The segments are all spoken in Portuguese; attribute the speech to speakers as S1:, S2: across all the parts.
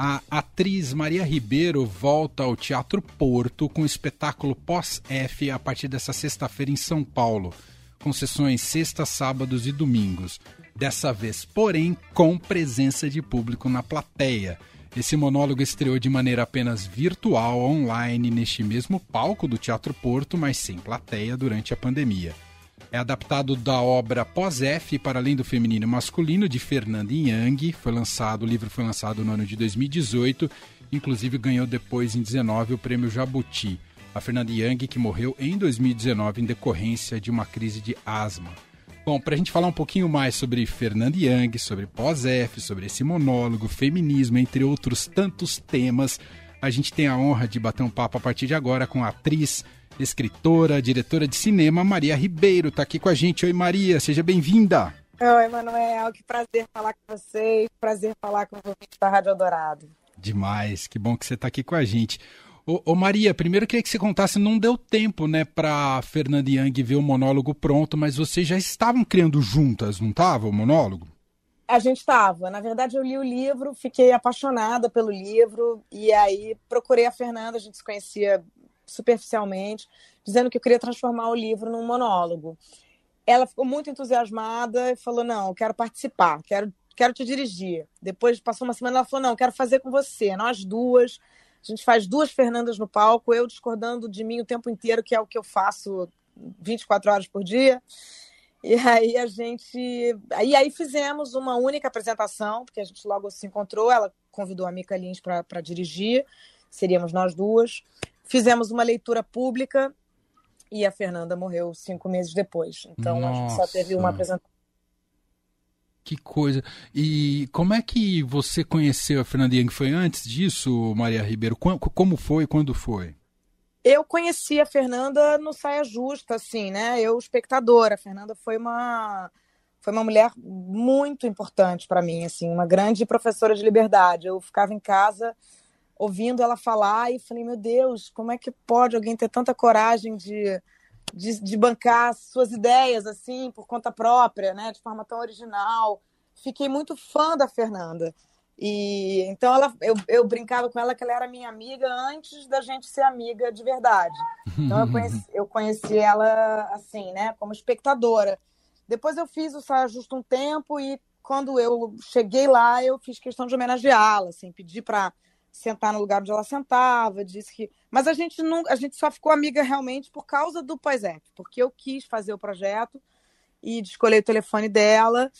S1: A atriz Maria Ribeiro volta ao Teatro Porto com o espetáculo Pós-F a partir dessa sexta-feira em São Paulo, com sessões sextas, sábados e domingos. Dessa vez, porém, com presença de público na plateia. Esse monólogo estreou de maneira apenas virtual, online, neste mesmo palco do Teatro Porto, mas sem plateia durante a pandemia. É adaptado da obra Pós-F para além do feminino e masculino de Fernanda Yang. Foi lançado, o livro foi lançado no ano de 2018, inclusive ganhou depois em 19 o prêmio Jabuti. A Fernanda Yang que morreu em 2019 em decorrência de uma crise de asma. Bom, para a gente falar um pouquinho mais sobre Fernanda Yang, sobre Pós-F, sobre esse monólogo, feminismo, entre outros tantos temas, a gente tem a honra de bater um papo a partir de agora com a atriz, escritora, diretora de cinema, Maria Ribeiro. Está aqui com a gente. Oi, Maria, seja bem-vinda.
S2: Oi, Manuel, que prazer falar com vocês, prazer falar com o da Rádio Dourado.
S1: Demais, que bom que você está aqui com a gente. Ô, ô, Maria, primeiro eu queria que você contasse, não deu tempo, né, para Fernanda Young ver o monólogo pronto, mas vocês já estavam criando juntas, não estava o monólogo?
S2: A gente estava. Na verdade, eu li o livro, fiquei apaixonada pelo livro, e aí procurei a Fernanda, a gente se conhecia superficialmente, dizendo que eu queria transformar o livro num monólogo. Ela ficou muito entusiasmada e falou: Não, eu quero participar, quero, quero te dirigir. Depois passou uma semana, ela falou: Não, eu quero fazer com você, nós duas. A gente faz duas Fernandas no palco, eu discordando de mim o tempo inteiro, que é o que eu faço 24 horas por dia. E aí a gente. E aí fizemos uma única apresentação, porque a gente logo se encontrou. Ela convidou a Mica Lins para dirigir, seríamos nós duas. Fizemos uma leitura pública e a Fernanda morreu cinco meses depois. Então Nossa. a gente só teve uma apresentação.
S1: Que coisa. E como é que você conheceu a Fernanda Young? Foi antes disso, Maria Ribeiro? Como foi? Quando foi?
S2: Eu conheci a Fernanda no Saia Justa, assim, né? Eu, espectadora. A Fernanda foi uma foi uma mulher muito importante para mim, assim, uma grande professora de liberdade. Eu ficava em casa ouvindo ela falar e falei, meu Deus, como é que pode alguém ter tanta coragem de, de, de, bancar suas ideias assim por conta própria, né, de forma tão original. Fiquei muito fã da Fernanda. E então ela, eu, eu brincava com ela que ela era minha amiga antes da gente ser amiga de verdade. Então eu conheci, eu conheci ela assim, né, como espectadora. Depois eu fiz o Saia Justo um tempo e quando eu cheguei lá, eu fiz questão de homenageá-la, assim, pedi para sentar no lugar onde ela sentava, disse que. Mas a gente não, a gente só ficou amiga realmente por causa do Poisep, porque eu quis fazer o projeto e escolher o telefone dela.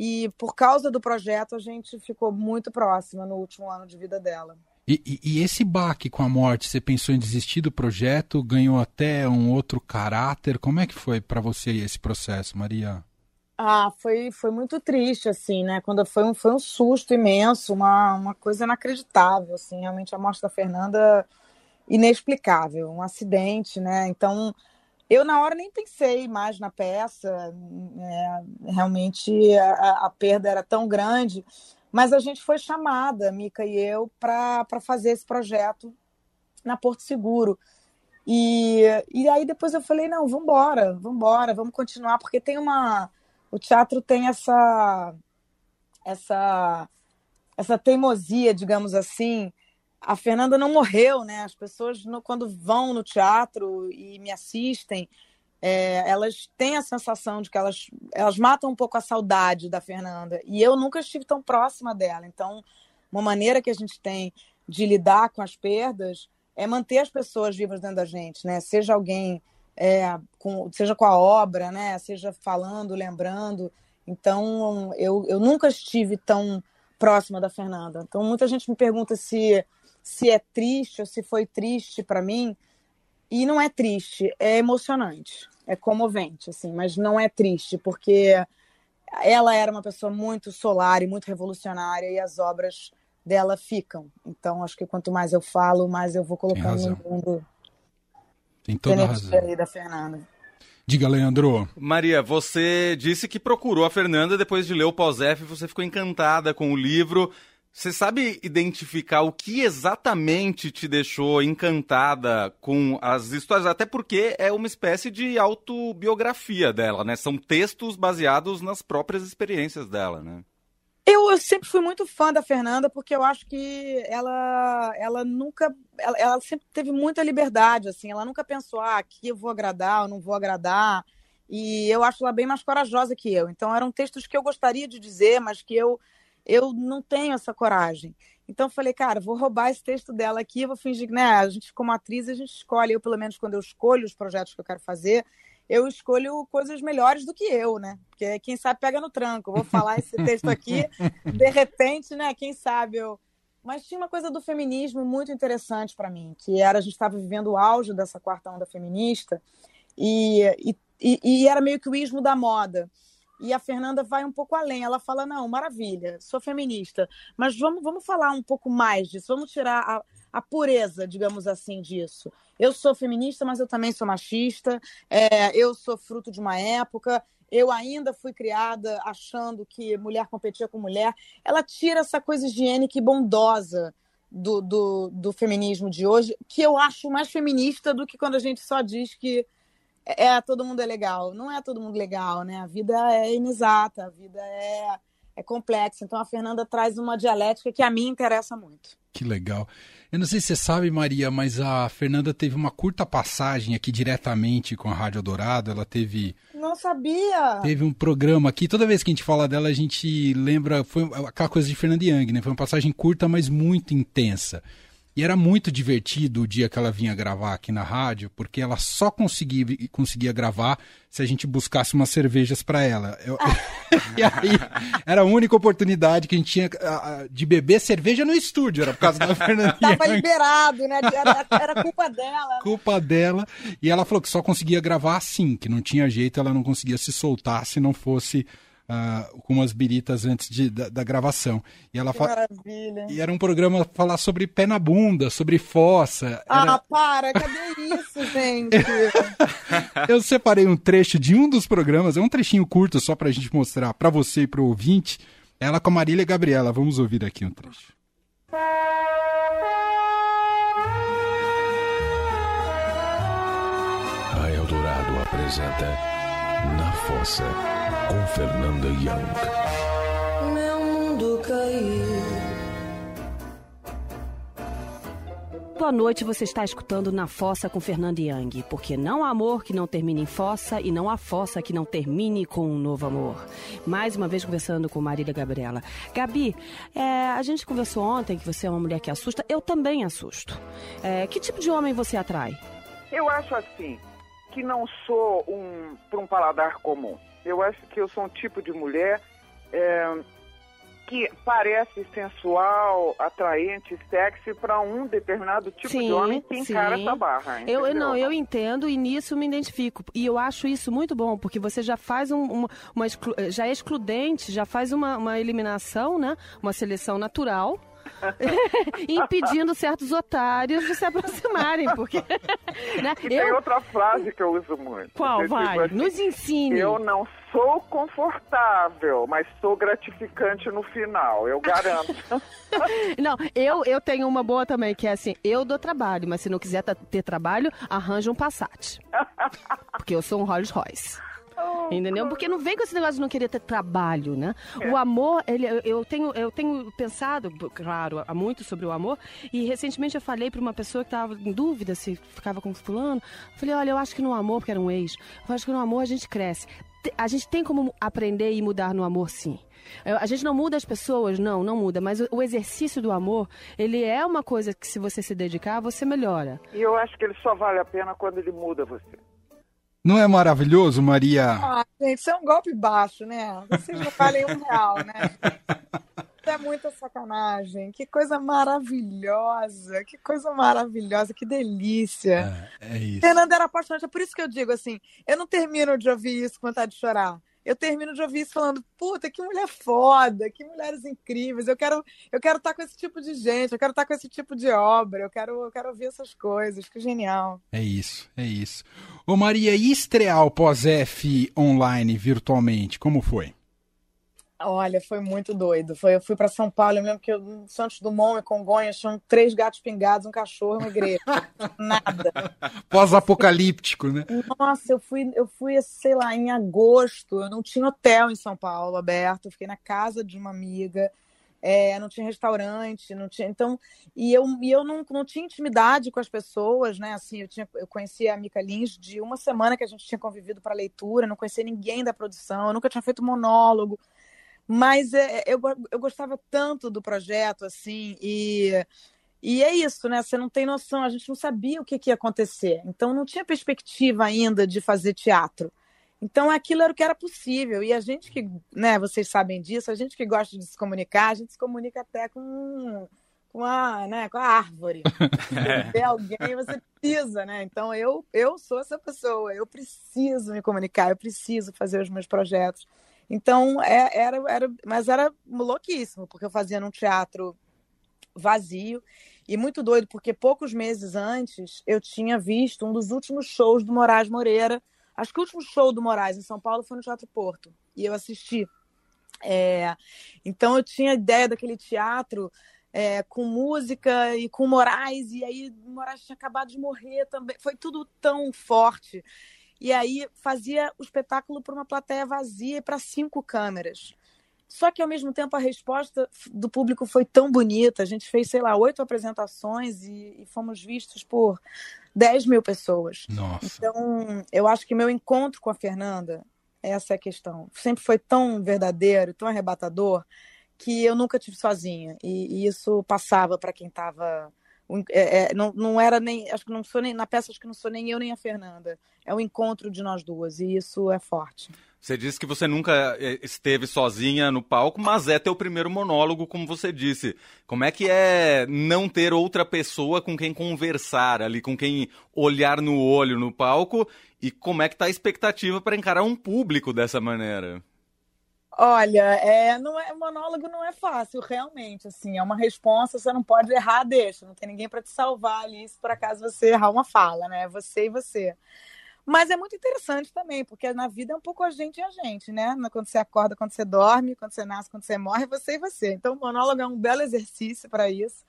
S2: E por causa do projeto, a gente ficou muito próxima no último ano de vida dela.
S1: E, e, e esse baque com a morte, você pensou em desistir do projeto? Ganhou até um outro caráter? Como é que foi para você esse processo, Maria?
S2: Ah, foi, foi muito triste, assim, né? Quando foi um, foi um susto imenso, uma, uma coisa inacreditável, assim, realmente a morte da Fernanda inexplicável, um acidente, né? Então, eu na hora nem pensei mais na peça, é, realmente a, a, perda era tão grande, mas a gente foi chamada, Mica e eu, para fazer esse projeto na Porto Seguro. E, e aí depois eu falei, não, vamos embora, vamos embora, vamos continuar, porque tem uma o teatro tem essa essa essa teimosia, digamos assim. A Fernanda não morreu, né? As pessoas no, quando vão no teatro e me assistem, é, elas têm a sensação de que elas elas matam um pouco a saudade da Fernanda. E eu nunca estive tão próxima dela. Então, uma maneira que a gente tem de lidar com as perdas é manter as pessoas vivas dentro da gente, né? Seja alguém é, com, seja com a obra, né? Seja falando, lembrando. Então, eu, eu nunca estive tão próxima da Fernanda. Então, muita gente me pergunta se, se é triste ou se foi triste para mim. E não é triste, é emocionante, é comovente, assim, mas não é triste, porque ela era uma pessoa muito solar e muito revolucionária e as obras dela ficam. Então, acho que quanto mais eu falo, mais eu vou colocando no mundo
S1: tem toda a razão.
S2: Aí da Fernanda.
S1: Diga, Leandro.
S3: Maria, você disse que procurou a Fernanda depois de ler o pós-F, você ficou encantada com o livro. Você sabe identificar o que exatamente te deixou encantada com as histórias? Até porque é uma espécie de autobiografia dela, né? São textos baseados nas próprias experiências dela, né?
S2: Eu, eu, sempre fui muito fã da Fernanda porque eu acho que ela, ela nunca, ela, ela, sempre teve muita liberdade, assim, ela nunca pensou, ah, aqui eu vou agradar, eu não vou agradar, e eu acho ela bem mais corajosa que eu. Então eram textos que eu gostaria de dizer, mas que eu, eu não tenho essa coragem. Então falei, cara, vou roubar esse texto dela aqui, vou fingir que, né, a gente como atriz, a gente escolhe, eu pelo menos quando eu escolho os projetos que eu quero fazer, eu escolho coisas melhores do que eu, né? Porque quem sabe pega no tranco. Vou falar esse texto aqui, de repente, né? Quem sabe eu. Mas tinha uma coisa do feminismo muito interessante para mim, que era a gente estava vivendo o auge dessa quarta onda feminista e, e, e, era meio que o ismo da moda. E a Fernanda vai um pouco além. Ela fala: não, maravilha, sou feminista, mas vamos, vamos falar um pouco mais disso, vamos tirar a, a pureza, digamos assim, disso. Eu sou feminista, mas eu também sou machista, é, eu sou fruto de uma época, eu ainda fui criada achando que mulher competia com mulher. Ela tira essa coisa higiênica e bondosa do, do, do feminismo de hoje, que eu acho mais feminista do que quando a gente só diz que é, é todo mundo é legal. Não é todo mundo legal, né? A vida é inexata, a vida é, é complexa. Então a Fernanda traz uma dialética que a mim interessa muito.
S1: Que legal. Eu não sei se você sabe, Maria, mas a Fernanda teve uma curta passagem aqui diretamente com a Rádio Dourado. Ela teve.
S2: Não sabia!
S1: Teve um programa aqui. Toda vez que a gente fala dela, a gente lembra. Foi aquela coisa de Fernanda Young, né? Foi uma passagem curta, mas muito intensa. E era muito divertido o dia que ela vinha gravar aqui na rádio, porque ela só conseguia, conseguia gravar se a gente buscasse umas cervejas para ela. Eu, e aí, era a única oportunidade que a gente tinha de beber cerveja no estúdio, era por causa da Fernanda.
S2: Tava liberado, né? Era, era culpa dela. Né?
S1: Culpa dela. E ela falou que só conseguia gravar assim, que não tinha jeito, ela não conseguia se soltar se não fosse uh, com umas biritas antes de, da, da gravação. E ela fala. Maravilha. E era um programa falar sobre pé na bunda, sobre fossa.
S2: Era... Ah, para, cadê isso, gente?
S1: Eu separei um trecho de um dos programas, é um trechinho curto só pra gente mostrar pra você e pro ouvinte. Ela com a Marília Gabriela. Vamos ouvir aqui um trecho.
S4: A Eldorado apresenta Na Fossa com Fernanda Young. Meu mundo caiu.
S5: Boa noite, você está escutando Na Fossa com Fernanda Young, porque não há amor que não termine em fossa e não há fossa que não termine com um novo amor. Mais uma vez conversando com Marília Gabriela. Gabi, é, a gente conversou ontem que você é uma mulher que assusta, eu também assusto. É, que tipo de homem você atrai?
S6: Eu acho assim, que não sou um para um paladar comum. Eu acho que eu sou um tipo de mulher é, que parece sensual, atraente, sexy para um determinado tipo sim, de homem que encara sim. essa barra.
S5: Eu, eu, não, eu entendo e nisso me identifico. E eu acho isso muito bom, porque você já faz um, uma, uma exclu, já é excludente, já faz uma, uma eliminação, né? Uma seleção natural impedindo certos otários de se aproximarem, porque...
S6: Né? E eu... tem outra frase que eu uso muito.
S5: Qual, vai? Assim, Nos ensine.
S6: Eu não sou confortável, mas sou gratificante no final, eu garanto.
S5: não, eu, eu tenho uma boa também, que é assim, eu dou trabalho, mas se não quiser ter trabalho, arranja um Passat. Porque eu sou um Rolls Royce. Entendeu? Porque não vem com esse negócio de não querer ter trabalho, né? É. O amor, ele, eu, tenho, eu tenho pensado, claro, há muito sobre o amor, e recentemente eu falei para uma pessoa que estava em dúvida se ficava com fulano. Falei, olha, eu acho que no amor, porque era um ex, eu acho que no amor a gente cresce. A gente tem como aprender e mudar no amor, sim. A gente não muda as pessoas, não, não muda, mas o exercício do amor, ele é uma coisa que se você se dedicar, você melhora.
S6: E eu acho que ele só vale a pena quando ele muda você.
S1: Não é maravilhoso, Maria?
S2: Ah, gente, isso é um golpe baixo, né? Vocês não valem um real, né? Isso é muita sacanagem. Que coisa maravilhosa. Que coisa maravilhosa. Que delícia.
S1: É, é isso.
S2: Fernanda era apaixonante. É por isso que eu digo assim: eu não termino de ouvir isso com vontade de chorar eu termino de ouvir isso falando, puta, que mulher foda, que mulheres incríveis. Eu quero, eu quero estar com esse tipo de gente, eu quero estar com esse tipo de obra, eu quero, eu quero ouvir essas coisas, que genial.
S1: É isso, é isso. Ô Maria, e estrear o pós-F online virtualmente, como foi?
S2: Olha, foi muito doido. Foi, eu fui para São Paulo, eu lembro que eu, Santos Dumont e Congonhas tinham três gatos pingados, um cachorro, uma igreja. Nada.
S1: Pós-apocalíptico, né?
S2: Nossa, eu fui, eu fui, sei lá, em agosto, eu não tinha hotel em São Paulo aberto, eu fiquei na casa de uma amiga. É, não tinha restaurante, não tinha. Então, e eu, e eu não, não tinha intimidade com as pessoas, né? Assim, eu, tinha, eu conhecia a Mica Lins de uma semana que a gente tinha convivido para leitura, não conhecia ninguém da produção, eu nunca tinha feito monólogo. Mas é, eu, eu gostava tanto do projeto, assim, e, e é isso, né? Você não tem noção, a gente não sabia o que, que ia acontecer. Então, não tinha perspectiva ainda de fazer teatro. Então, aquilo era o que era possível. E a gente que, né, vocês sabem disso, a gente que gosta de se comunicar, a gente se comunica até com, com, a, né, com a árvore. É. Ver alguém, você precisa, né? Então, eu, eu sou essa pessoa, eu preciso me comunicar, eu preciso fazer os meus projetos. Então, é, era, era, mas era louquíssimo, porque eu fazia num teatro vazio e muito doido, porque poucos meses antes eu tinha visto um dos últimos shows do Moraes Moreira. Acho que o último show do Moraes em São Paulo foi no Teatro Porto, e eu assisti. É, então eu tinha ideia daquele teatro é, com música e com Moraes, e aí Moraes tinha acabado de morrer também. Foi tudo tão forte. E aí fazia o espetáculo para uma plateia vazia e para cinco câmeras. Só que, ao mesmo tempo, a resposta do público foi tão bonita. A gente fez, sei lá, oito apresentações e, e fomos vistos por 10 mil pessoas.
S1: Nossa.
S2: Então, eu acho que meu encontro com a Fernanda, essa é a questão. Sempre foi tão verdadeiro, tão arrebatador, que eu nunca tive sozinha. E, e isso passava para quem estava é, é, não, não era nem. Acho que não sou nem. Na peça, acho que não sou nem eu nem a Fernanda. É o encontro de nós duas, e isso é forte.
S3: Você disse que você nunca é, esteve sozinha no palco, mas é teu primeiro monólogo, como você disse. Como é que é não ter outra pessoa com quem conversar ali, com quem olhar no olho no palco? E como é que tá a expectativa para encarar um público dessa maneira?
S2: Olha, é, não é, monólogo não é fácil, realmente. Assim, é uma resposta, você não pode errar, deixa. Não tem ninguém para te salvar ali, se por acaso você errar uma fala, né? Você e você. Mas é muito interessante também, porque na vida é um pouco a gente e a gente, né? Quando você acorda, quando você dorme, quando você nasce, quando você morre, é você e você. Então, o monólogo é um belo exercício para isso.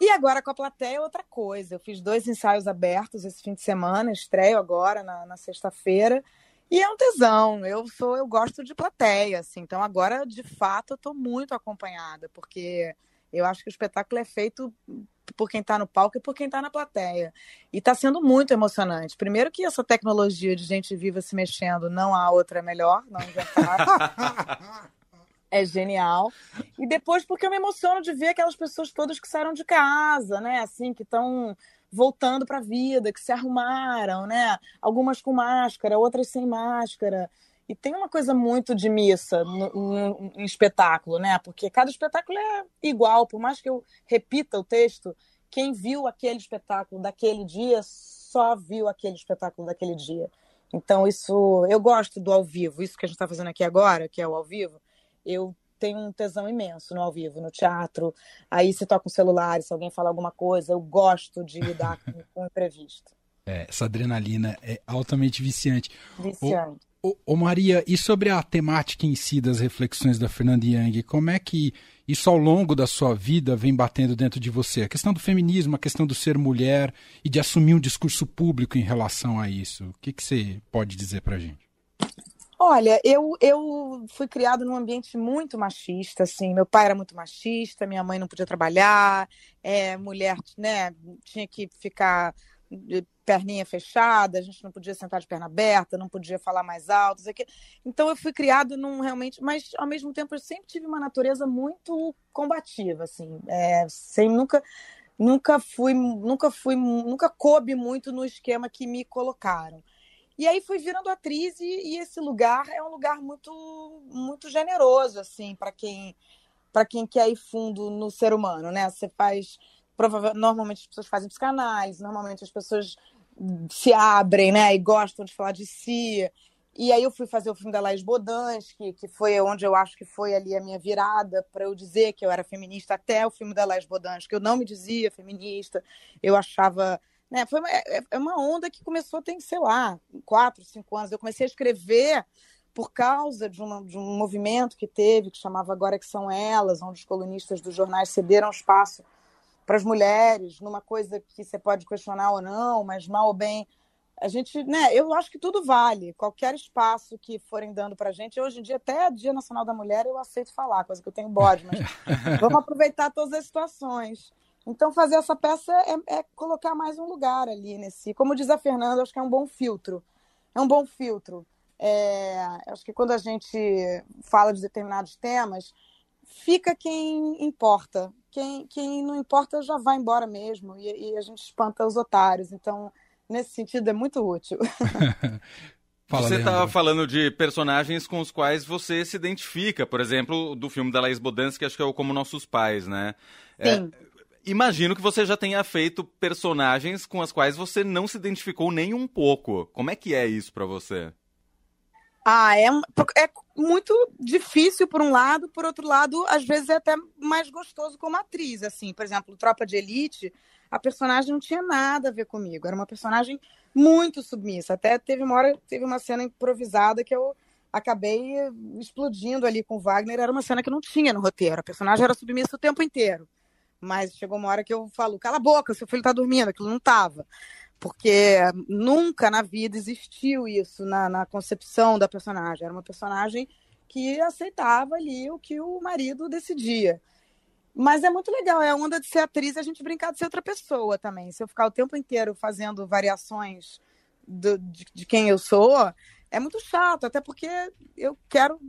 S2: E agora com a plateia é outra coisa. Eu fiz dois ensaios abertos esse fim de semana, estreio agora na, na sexta-feira. E é um tesão. Eu sou, eu gosto de plateia, assim. Então agora, de fato, eu estou muito acompanhada, porque eu acho que o espetáculo é feito por quem está no palco e por quem está na plateia. E está sendo muito emocionante. Primeiro que essa tecnologia de gente viva se mexendo, não há outra melhor, não é genial. E depois porque eu me emociono de ver aquelas pessoas todas que saíram de casa, né? Assim, que estão voltando para a vida, que se arrumaram, né? Algumas com máscara, outras sem máscara. E tem uma coisa muito de missa em espetáculo, né? Porque cada espetáculo é igual, por mais que eu repita o texto, quem viu aquele espetáculo daquele dia só viu aquele espetáculo daquele dia. Então, isso eu gosto do ao vivo, isso que a gente está fazendo aqui agora, que é o ao vivo. Eu tenho um tesão imenso no ao vivo, no teatro. Aí se toca um celular, se alguém fala alguma coisa, eu gosto de lidar com, com imprevisto.
S1: É, essa adrenalina é altamente viciante.
S2: Viciante.
S1: Ô, ô, Maria, e sobre a temática em si das reflexões da Fernanda Young, como é que isso ao longo da sua vida vem batendo dentro de você? A questão do feminismo, a questão do ser mulher e de assumir um discurso público em relação a isso. O que, que você pode dizer pra gente?
S2: Olha, eu, eu fui criado num ambiente muito machista, assim. Meu pai era muito machista, minha mãe não podia trabalhar, é, mulher, né, tinha que ficar de perninha fechada, a gente não podia sentar de perna aberta, não podia falar mais alto, aqui. Então eu fui criado num realmente, mas ao mesmo tempo eu sempre tive uma natureza muito combativa, assim, é, sem nunca nunca fui nunca fui nunca coube muito no esquema que me colocaram. E aí fui virando atriz e, e esse lugar é um lugar muito muito generoso assim para quem para quem quer ir fundo no ser humano, né? Você faz normalmente as pessoas fazem psicanálise, normalmente as pessoas se abrem, né, e gostam de falar de si. E aí eu fui fazer o filme da Laís Bodansky, que foi onde eu acho que foi ali a minha virada para eu dizer que eu era feminista até o filme da Laís Bodansky. Eu não me dizia feminista, eu achava né? Foi uma, é, é uma onda que começou, tem, sei lá, quatro, cinco anos. Eu comecei a escrever por causa de, uma, de um movimento que teve, que chamava Agora que São Elas, onde os colunistas dos jornais cederam espaço para as mulheres, numa coisa que você pode questionar ou não, mas mal ou bem. A gente, né, eu acho que tudo vale, qualquer espaço que forem dando para a gente. Hoje em dia, até Dia Nacional da Mulher, eu aceito falar, coisa que eu tenho bode, mas vamos aproveitar todas as situações. Então, fazer essa peça é, é, colocar mais um lugar ali nesse. Como diz a Fernanda, acho que é um bom filtro. É um bom filtro. É, acho que quando a gente fala de determinados temas, fica quem importa. Quem, quem não importa já vai embora mesmo e, e a gente espanta os otários. Então, nesse sentido, é muito útil.
S3: Fala, você estava falando de personagens com os quais você se identifica, por exemplo, do filme da Laís Bodansky, que acho que é o Como Nossos Pais, né?
S2: É, Sim.
S3: É, imagino que você já tenha feito personagens com as quais você não se identificou nem um pouco. Como é que é isso para você?
S2: Ah, é, é muito difícil por um lado, por outro lado, às vezes é até mais gostoso como atriz, assim. Por exemplo, Tropa de Elite, a personagem não tinha nada a ver comigo. Era uma personagem muito submissa. Até teve uma hora, teve uma cena improvisada que eu acabei explodindo ali com o Wagner. Era uma cena que não tinha no roteiro. A personagem era submissa o tempo inteiro. Mas chegou uma hora que eu falo, cala a boca, seu filho tá dormindo, aquilo não tava porque nunca na vida existiu isso na, na, concepção da personagem. Era uma personagem que aceitava ali o que o marido decidia. Mas é muito legal, é a onda de ser atriz e a gente brincar de ser outra pessoa também. Se eu ficar o tempo inteiro fazendo variações do, de, de quem eu sou, é muito chato, até porque eu quero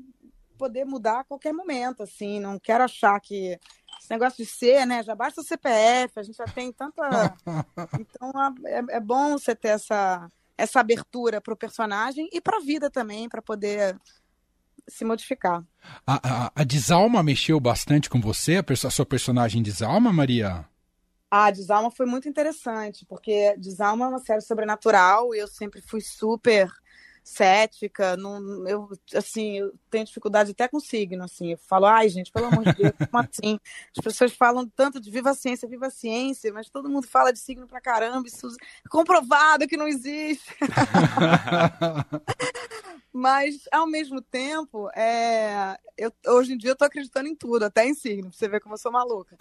S2: poder mudar a qualquer momento, assim, não quero achar que esse negócio de ser, né? Já basta o CPF, a gente já tem tanta. Então é, é bom você ter essa, essa abertura para o personagem e para a vida também, para poder se modificar.
S1: A, a, a, Desalma mexeu bastante com você, a, a sua personagem Desalma, Maria?
S2: A Desalma foi muito interessante, porque Desalma é uma série sobrenatural e eu sempre fui super cética, não, eu, assim, eu tenho dificuldade até com signo, assim, eu falo, ai, gente, pelo amor de Deus, como assim? As pessoas falam tanto de viva a ciência, viva a ciência, mas todo mundo fala de signo pra caramba, isso é comprovado que não existe. mas, ao mesmo tempo, é, eu, hoje em dia eu tô acreditando em tudo, até em signo, pra você ver como eu sou maluca.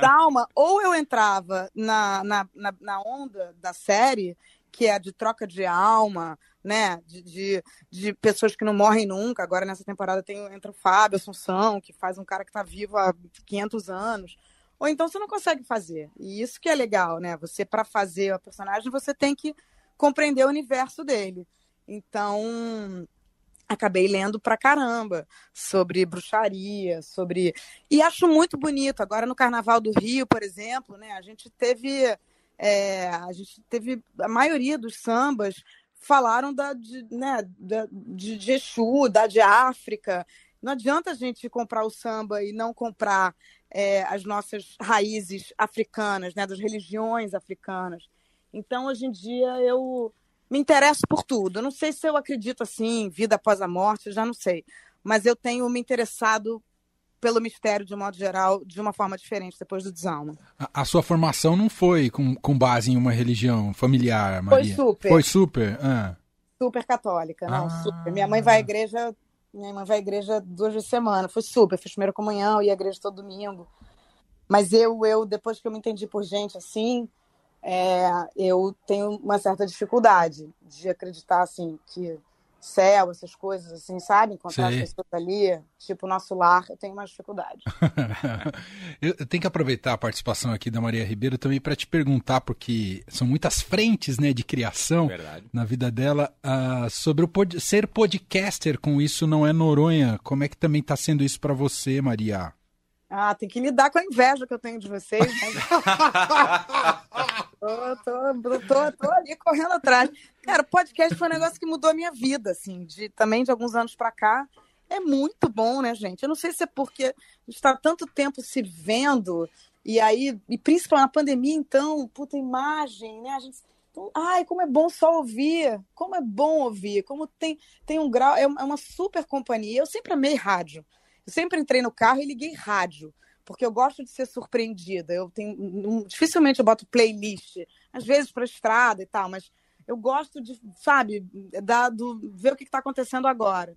S2: Calma, ou eu entrava na, na, na, na onda da série, que é de troca de alma, né? De, de, de, pessoas que não morrem nunca. Agora, nessa temporada, tem, entra o Fábio Assunção, que faz um cara que está vivo há 500 anos. Ou então você não consegue fazer. E isso que é legal, né? Você, para fazer o personagem, você tem que compreender o universo dele. Então, acabei lendo pra caramba sobre bruxaria, sobre. E acho muito bonito. Agora, no Carnaval do Rio, por exemplo, né? A gente teve. É, a gente teve a maioria dos sambas falaram da, de, né, da, de, de Exu, da de África. Não adianta a gente comprar o samba e não comprar é, as nossas raízes africanas, né, das religiões africanas. Então, hoje em dia, eu me interesso por tudo. Não sei se eu acredito assim, vida após a morte, já não sei. Mas eu tenho me interessado pelo mistério, de modo geral, de uma forma diferente depois do desalma.
S1: A, a, sua formação não foi com, com base em uma religião familiar, Maria?
S2: Foi super.
S1: Foi super? Ah.
S2: Super católica, não, ah. super. Minha mãe vai à igreja, minha mãe vai à igreja duas vezes por semana, foi super. Fiz primeira comunhão, ia à igreja todo domingo. Mas eu, eu depois que eu me entendi por gente assim, é, eu tenho uma certa dificuldade de acreditar assim que céu, essas coisas assim, sabe? Encontrar Sei. as pessoas ali, tipo o nosso lar, eu tenho mais dificuldade.
S1: eu tenho que aproveitar a participação aqui da Maria Ribeiro também para te perguntar, porque são muitas frentes né, de criação Verdade. na vida dela, uh, sobre o pod ser podcaster com Isso Não É Noronha. Como é que também está sendo isso para você, Maria?
S2: Ah, tem que lidar com a inveja que eu tenho de vocês. Né? tô, tô, tô, tô, ali correndo atrás. Cara, podcast foi um negócio que mudou a minha vida, assim, de, também de alguns anos para cá. É muito bom, né, gente? Eu não sei se é porque está tanto tempo se vendo, e aí, e principalmente na pandemia, então, puta imagem, né? A gente. Então, ai, como é bom só ouvir, como é bom ouvir, como tem, tem um grau, é uma super companhia. Eu sempre amei rádio. Eu sempre entrei no carro e liguei rádio, porque eu gosto de ser surpreendida. Eu tenho, dificilmente eu boto playlist, às vezes para estrada e tal, mas eu gosto de, sabe, da, do, ver o que está acontecendo agora.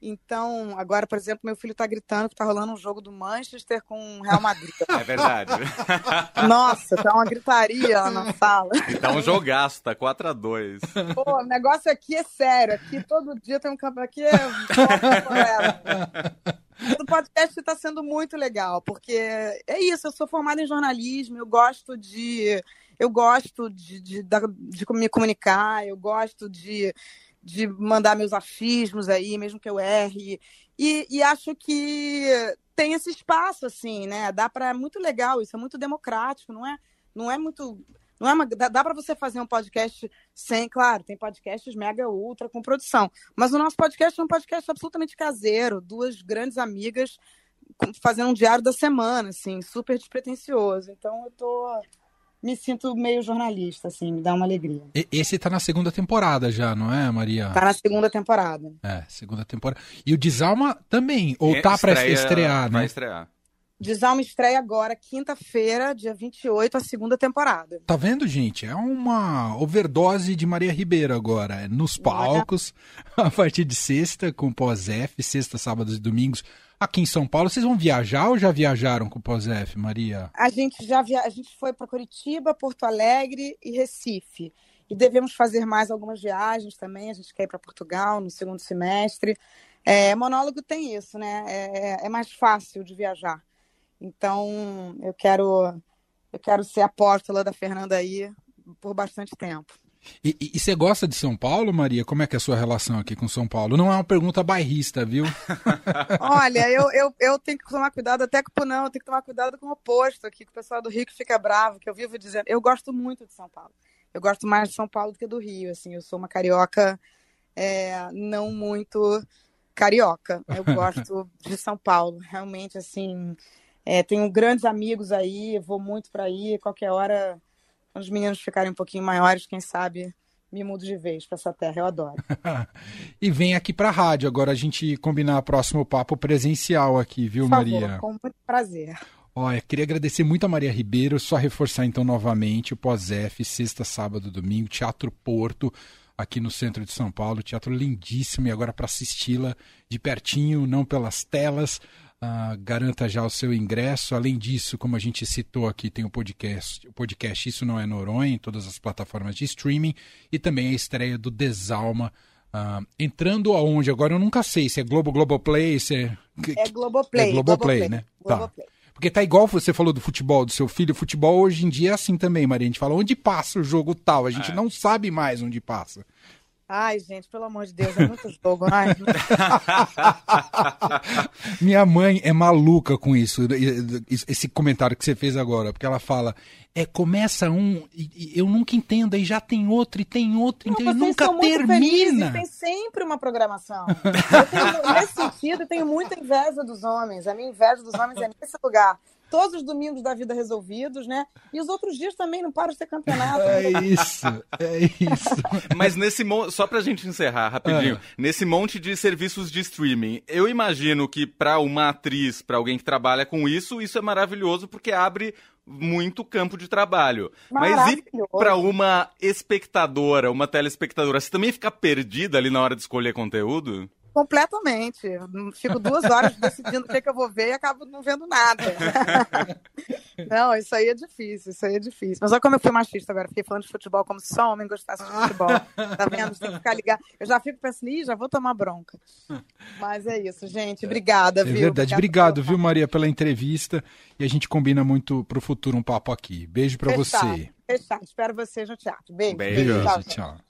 S2: Então, agora, por exemplo, meu filho está gritando que está rolando um jogo do Manchester com o Real Madrid.
S3: É verdade.
S2: Nossa, tá uma gritaria lá na sala.
S3: Tá um jogaço, tá 4x2.
S2: Pô, o negócio aqui é sério. Aqui todo dia tem um campo. Aqui é. O podcast está sendo muito legal, porque é isso, eu sou formada em jornalismo, eu gosto de. Eu gosto de, de, de, me comunicar, eu gosto de de mandar meus achismos aí, mesmo que eu erre. E, e acho que tem esse espaço, assim, né? Dá para é muito legal, isso é muito democrático, não é, não é muito. Não é uma, dá, dá para você fazer um podcast sem, claro, tem podcasts mega ultra com produção. Mas o nosso podcast é um podcast absolutamente caseiro, duas grandes amigas fazendo um diário da semana, assim, super despretensioso. Então eu tô me sinto meio jornalista, assim, me dá uma alegria.
S1: E, esse tá na segunda temporada já, não é, Maria?
S2: Tá na segunda temporada.
S1: É, segunda temporada. E o Desalma também, ou é, tá para estrear, né?
S3: Vai estrear.
S2: Desalma estreia agora, quinta-feira, dia 28, a segunda temporada.
S1: Tá vendo, gente? É uma overdose de Maria Ribeiro agora. É nos palcos, a partir de sexta, com pós-F, sexta, sábados e domingos aqui em São Paulo. Vocês vão viajar ou já viajaram com o POSEF, Maria?
S2: A gente já via... a gente foi para Curitiba, Porto Alegre e Recife. E devemos fazer mais algumas viagens também. A gente quer ir para Portugal no segundo semestre. É, monólogo tem isso, né? É, é mais fácil de viajar. Então, eu quero eu quero ser apóstola da Fernanda aí por bastante tempo.
S1: E, e, e, você gosta de São Paulo, Maria? Como é que é a sua relação aqui com São Paulo? Não é uma pergunta bairrista, viu?
S2: Olha, eu, eu, eu tenho que tomar cuidado até com o não, eu tenho que tomar cuidado com o oposto aqui, que o pessoal do Rio que fica bravo, que eu vivo dizendo. Eu gosto muito de São Paulo. Eu gosto mais de São Paulo do que do Rio, assim. Eu sou uma carioca é, não muito carioca. Eu gosto de São Paulo. Realmente, assim, é, tenho grandes amigos aí, vou muito para aí, qualquer hora quando os meninos ficarem um pouquinho maiores, quem sabe me mudo de vez para essa terra, eu adoro.
S1: e vem aqui para a rádio, agora a gente combinar o próximo papo presencial aqui, viu,
S2: Por
S1: Maria?
S2: Favor, com muito prazer.
S1: Olha, queria agradecer muito a Maria Ribeiro, só reforçar então novamente o pós-F, sexta, sábado, domingo, Teatro Porto, aqui no centro de São Paulo, teatro lindíssimo e agora para assisti-la de pertinho, não pelas telas, Uh, garanta já o seu ingresso. Além disso, como a gente citou aqui, tem o podcast, o podcast Isso Não É Noronha, em todas as plataformas de streaming, e também a estreia do Desalma. Uh, entrando aonde? Agora eu nunca sei se é Globo, Globoplay, se
S2: é... É Globoplay.
S1: É Globoplay, Globoplay né? Tá. Globoplay. Tá. Porque tá igual você falou do futebol do seu filho. Futebol hoje em dia é assim também, Maria. A gente fala onde passa o jogo tal. A gente é. não sabe mais onde passa.
S2: Ai, gente, pelo amor de Deus, é muito jogo. Ai,
S1: Minha mãe é maluca com isso, esse comentário que você fez agora, porque ela fala, é, começa um, e, e eu nunca entendo, aí já tem outro, e tem outro, então nunca termina.
S2: tem sempre uma programação. Tenho, nesse sentido, eu tenho muita inveja dos homens. A minha inveja dos homens é nesse lugar todos os domingos da vida resolvidos, né? E os outros dias também não param de ter campeonato.
S1: É isso, é isso.
S3: Mas nesse monte, só pra gente encerrar rapidinho, é. nesse monte de serviços de streaming, eu imagino que para uma atriz, para alguém que trabalha com isso, isso é maravilhoso porque abre muito campo de trabalho. Mas e para uma espectadora, uma telespectadora, você também fica perdida ali na hora de escolher conteúdo?
S2: Completamente. Fico duas horas decidindo o que, é que eu vou ver e acabo não vendo nada. não, isso aí é difícil, isso aí é difícil. Mas olha como eu fui machista agora, fiquei falando de futebol como se só homem gostasse de futebol. Tá vendo? Tem que ficar ligado. Eu já fico pensando, ih, já vou tomar bronca. Mas é isso, gente. Obrigada,
S1: é
S2: viu?
S1: verdade. Obrigado, viu, Maria, pela entrevista. E a gente combina muito pro futuro um papo aqui. Beijo para você.
S2: Fechado. Espero vocês no teatro. Beijo.
S3: Beijo.
S1: Beijo. tchau. tchau.